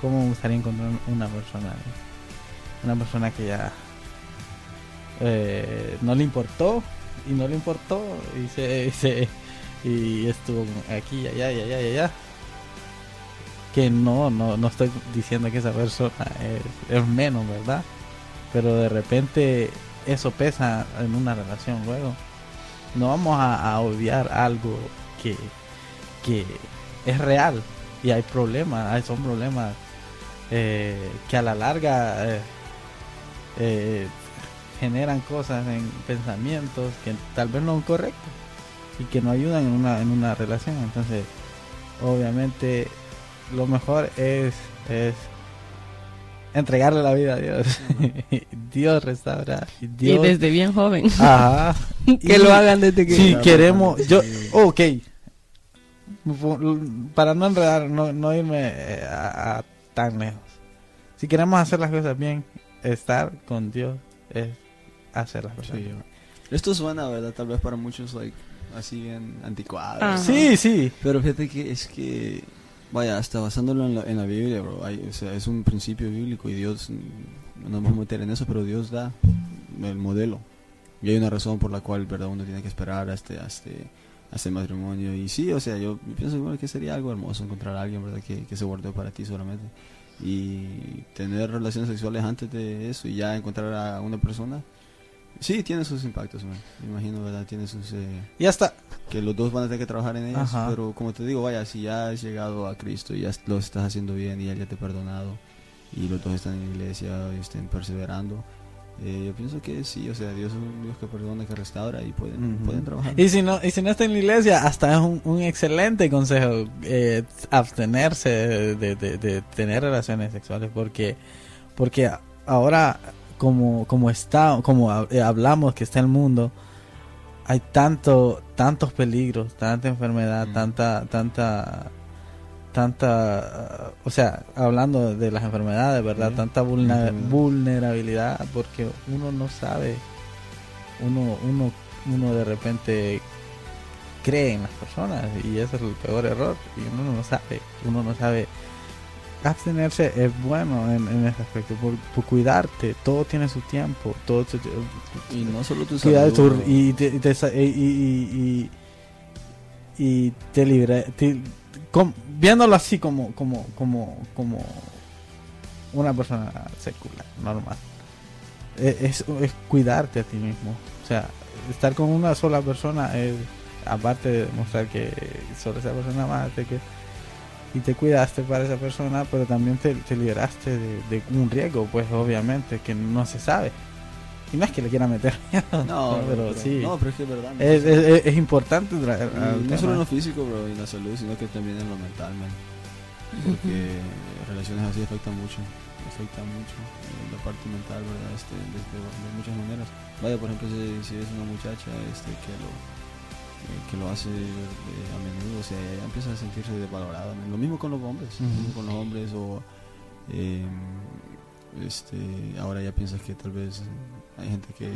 ¿Cómo me gustaría encontrar una persona? Una persona que ya eh, no le importó y no le importó y se, se- y estuvo aquí allá y allá y allá. Que no no no estoy diciendo que esa persona es, menos verdad pero de repente eso pesa en una relación luego. No vamos a, a algo que que es real y hay problemas hay son problemas eh, que a la larga eh, eh, generan cosas en pensamientos que tal vez no son correctos y que no ayudan en una, en una relación. Entonces, obviamente, lo mejor es, es entregarle la vida a Dios. Dios restaura. Y Dios... Y desde bien joven. Ajá. que Y lo hagan desde que... Si queremos, yo, ok, para no enredar, no, no irme eh, a, a tan lejos. Si queremos hacer las cosas bien, estar con Dios es hacer las cosas Sí. Esto suena, ¿verdad? Tal vez para muchos, like, así bien anticuado. Sí, sí. Pero fíjate que es que, vaya, hasta basándolo en la, en la Biblia, bro, hay- o sea, es un principio bíblico y Dios, mm, no me voy a meter en eso, pero Dios da el modelo. Y hay una razón por la cual, ¿verdad? Uno tiene que esperar hasta, hasta, hasta el matrimonio. Y sí, o sea, yo pienso bueno, que sería algo hermoso encontrar a alguien, ¿verdad? Que, que se guardó para ti solamente. Y tener relaciones sexuales antes de eso y ya encontrar a una persona. Sí, tiene sus impactos, man. Me imagino, ¿verdad? Tiene sus... eh, Y hasta, que los dos van a tener que trabajar en ellos, Ajá. pero como te digo, vaya, si ya has llegado a Cristo y ya lo estás haciendo bien y Él ya te ha perdonado y los dos están en la iglesia y estén perseverando, eh, yo pienso que sí, o sea, Dios es un Dios que perdona, que restaura y pueden, pueden trabajar. y si no, y si no está en la iglesia, hasta es un, un excelente consejo eh, abstenerse de, de- de- de tener relaciones sexuales, porque, porque ahora como, como está, como eh, hablamos que está el mundo, hay tanto, tantos peligros, tanta enfermedad, Mm. tanta, tanta, tanta, o sea, hablando de las enfermedades, ¿verdad? Sí, Tanta enfermedad. vulnerabilidad, porque uno no sabe, uno, uno, uno de repente cree en las personas y ese es el peor error y uno no sabe, uno no sabe. Abstenerse es bueno en, en ese aspecto, por, por cuidarte, todo tiene su tiempo, todo su- Y no solo tu salud, tu- y te, y te y, y- y- y te libra te- com- viéndolo así como como como como una persona secular normal E- es, es cuidarte a ti mismo o sea estar con una sola persona es aparte de demostrar que solo esa persona amaste que y te cuidaste para esa persona pero también te, te liberaste de, de un riesgo pues obviamente que no se sabe y no es que le quiera meter miedo, No, pero, sí No, pero es que es verdad. ¿no? es, es, es- es importante traer no solo en lo físico, bro, y en la salud, sino que también en lo mental, man. Porque relaciones así afectan mucho, afectan mucho eh, la parte mental, ¿verdad? Este, desde, de muchas maneras. Vaya, por ejemplo, si, si es una muchacha este, que lo que lo hace eh, a menudo, o sea, ella empieza a sentirse desvalorada. Lo mismo con los hombres, lo Ujú. mismo con los hombres o eh, este, ahora ya piensas que tal vez hay gente que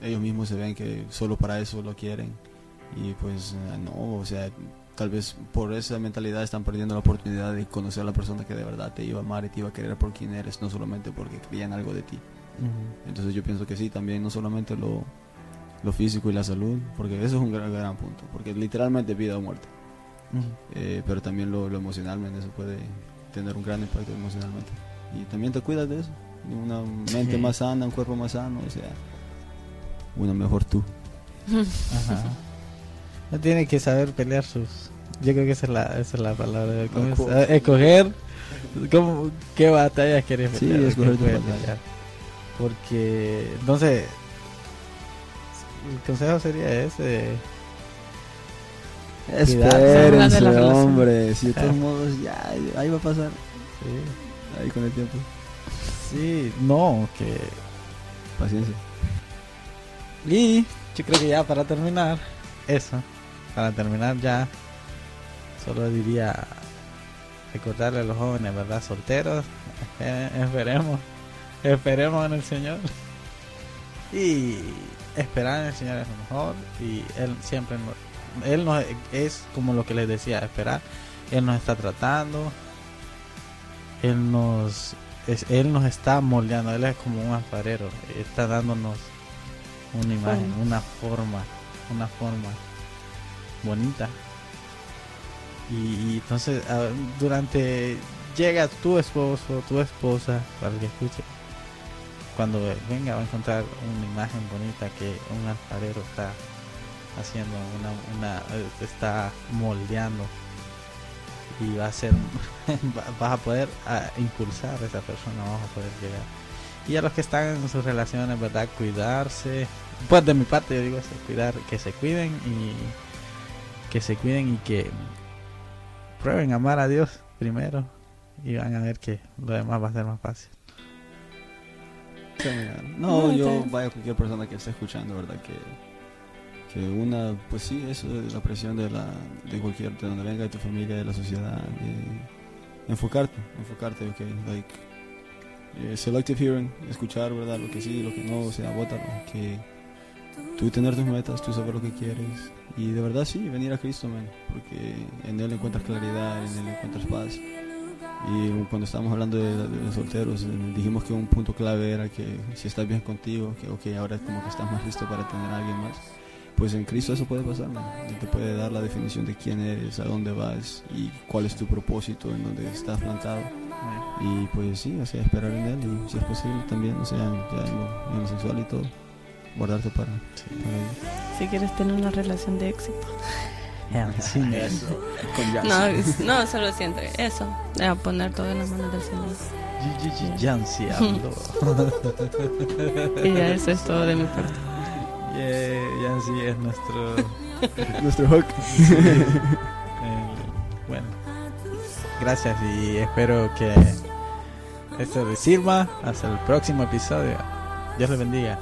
ellos mismos se ven que solo para eso lo quieren y pues eh, no, o sea, tal vez por esa mentalidad están perdiendo la oportunidad de conocer a la persona que de verdad te iba a amar y te iba a querer por quien eres, no solamente porque creían algo de ti. Ujú. Entonces yo pienso que sí, también no solamente lo, lo físico y la salud, porque eso es un gran, gran punto, porque literalmente vida o muerte. Eh, pero también lo, lo emocionalmente, eso puede tener un gran impacto emocionalmente. Y también te cuidas de eso, una mente Sí. más sana, un cuerpo más sano, o sea, una mejor tú. Ajá. No tiene que saber pelear sus. Yo creo que esa es la, esa es la palabra. ¿cómo es? Acu- Ah, Escoger cómo, qué batallas quieres Sí, pelear. escoger qué tu batalla. Porque, entonces, el consejo sería ese. Habla de hombre, si de todos modos ya, ahí va a pasar, Sí. ahí con el tiempo. Sí, no, que... Paciencia. Y yo creo que ya para terminar, eso, para terminar ya, solo diría recordarle a los jóvenes, ¿verdad? Solteros, esperemos, esperemos en el Señor. Y esperar en el Señor es lo mejor. Y Él siempre, nos- Él nos, es como lo que les decía, esperar. Él nos está tratando. Él nos, es- Él nos está moldeando. Él es como un alfarero. Está dándonos una imagen, una forma, una forma bonita. Y, y entonces durante llega tu esposo, tu esposa, para que escuche, cuando venga va a encontrar una imagen bonita que un alfarero está haciendo, una, una está moldeando y va a ser, va- vas a poder ah, impulsar a esa persona, vamos a poder llegar. Y a los que están en sus relaciones, ¿verdad? Cuidarse. Pues de mi parte yo digo eso, cuidar, que se cuiden y que se cuiden y que prueben amar a Dios primero y van a ver que lo demás va a ser más fácil. No, No, yo, vaya cualquier persona que esté escuchando, ¿verdad? Que, que una, pues sí, eso de la presión de la de cualquier, de donde venga, de tu familia, de la sociedad, de enfocarte, enfocarte, ok, like, eh, selective hearing, escuchar, ¿verdad? Lo que sí, lo que no, o sea, bótalo, que tú tener tus metas, tú saber lo que quieres, y de verdad sí, venir a Cristo, man, porque en Él encuentras claridad, en Él encuentras paz. Y cuando estábamos hablando de, de los solteros, eh, dijimos que un punto clave era que si estás bien contigo, que ok, ahora como que estás más listo para tener a alguien más, pues en Cristo eso puede pasar. Él te puede dar la definición de quién eres, a dónde vas y cuál es tu propósito, en donde estás plantado. Y pues sí, o sea, esperar en Él y si es posible también, o sea, ya en lo, en lo sexual y todo, guardarte para, para Dios. Si quieres tener una relación de éxito. Con. No, no, solo siento eso. eh, poner todo en las manos del Señor. Habló. Y ya eso es todo de mi parte. Yeah, Jancy es nuestro Nuestro hook. Eh, bueno, gracias y espero que esto les sirva. Hasta el próximo episodio. Dios les bendiga.